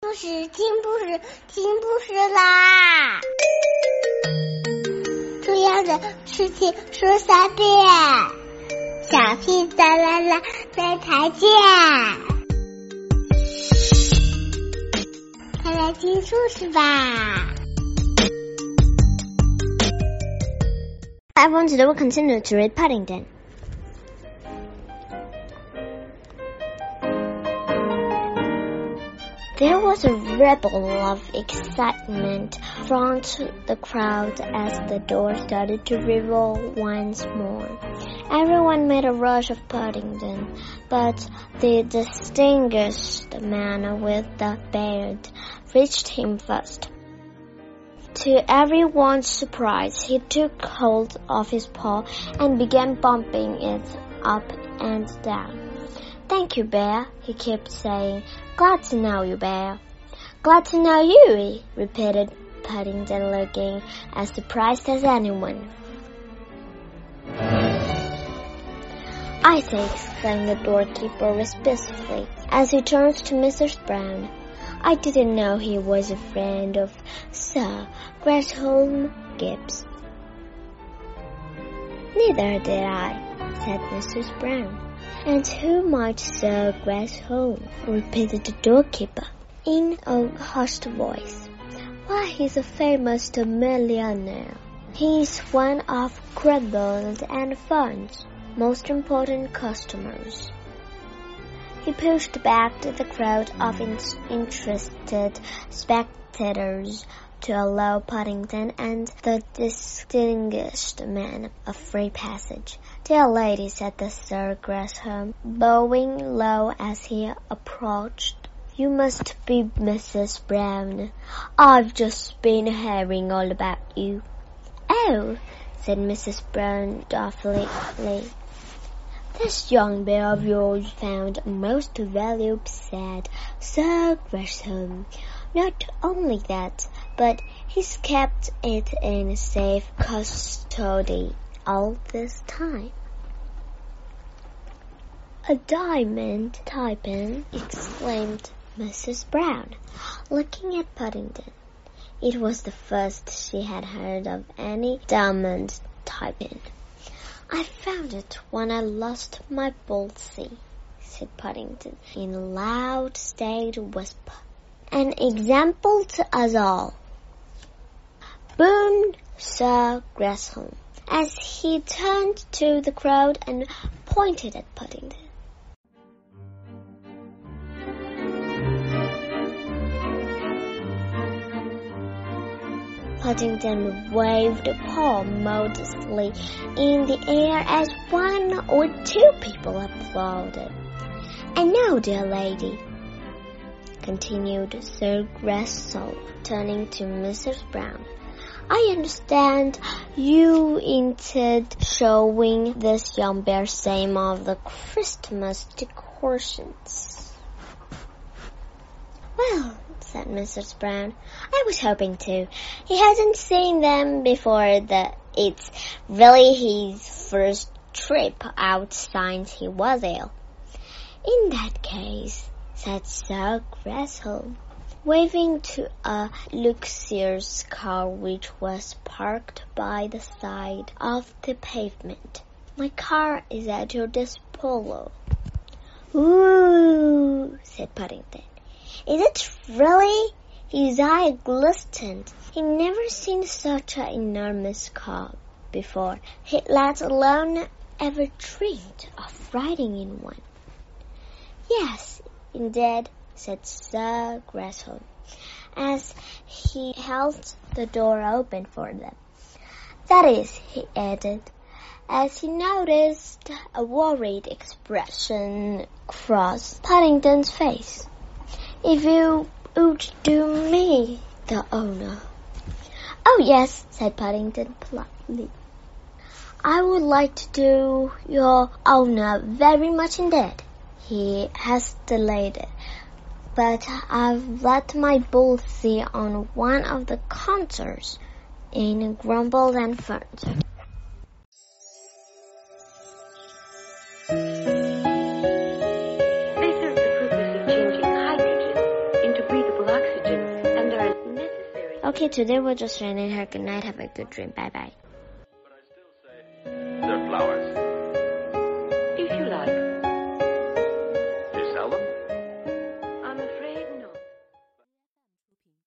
故事听故事听故事啦！重要的事情说三遍，小屁哒啦啦，明天见！快来听故事吧。I want to continue to read Paddington. There was a ripple of excitement from the crowd as the door started to revolve once more. Everyone made a rush of Paddington, but the distinguished man with the beard reached him first. To everyone's surprise, he took hold of his paw and began bumping it up and down. Thank you, Bear, he kept saying. Glad to know you, Bear. Glad to know you, repeated Paddington, looking as surprised as anyone. I say, exclaimed the doorkeeper respectfully as he turned to Mrs. Brown. I didn't know he was a friend of Sir Gresham Gibbs. Neither did I, said Mrs. Brown. And who might Sir Gresham? repeated the doorkeeper in a hushed voice. Why, he's a famous millionaire. He's one of Crumbold and Ferns's most important customers. He pushed back the crowd of interested spectators to allow Paddington and the distinguished man a free passage. Dear lady, said the Sir Gresham, bowing low as he approached. You must be Mrs. Brown. I've just been hearing all about you. Oh, said Mrs. Brown doubtfully. This young bear of yours found most valuable, said Sir Gresham. Not only that, but he's kept it in safe custody all this time. A diamond tie-pin, exclaimed Mrs. Brown, looking at Paddington. It was the first she had heard of any diamond tie-pin. I found it when I lost my Bolsey, said Paddington in a loud, staid whisper. An example to us all. Boon Sir Gresham, as he turned to the crowd and pointed at Paddington. Paddington waved a paw modestly in the air as one or two people applauded. And now, dear lady, continued Sir Gresham, turning to Mrs. Brown, I understand you intend showing this young bear some of the Christmas decorations. Well, said Mrs. Brown. I was hoping to. He hasn't seen them before the it's really his first trip out since he was ill. In that case, said Sir Gresham, waving to a luxurious car which was parked by the side of the pavement. My car is at your disposal. Ooh, said Paddington. Is it really? His eye glistened. He'd never seen such an enormous car before, he let alone ever dreamed of riding in one. Yes, indeed, said Sir Gresham, as he held the door open for them. That is, he added, as he noticed a worried expression cross Paddington's face. If you would do me the honor. Oh, yes, said Paddington politely. I would like to do your honor very much indeed. He has delayed it, but I've let my bull see on one of the concerts in Grumble and Furniture. This is the process of changing hydrogen into breathable Okay, today we're just sending her good night. Have a good dream. Bye bye.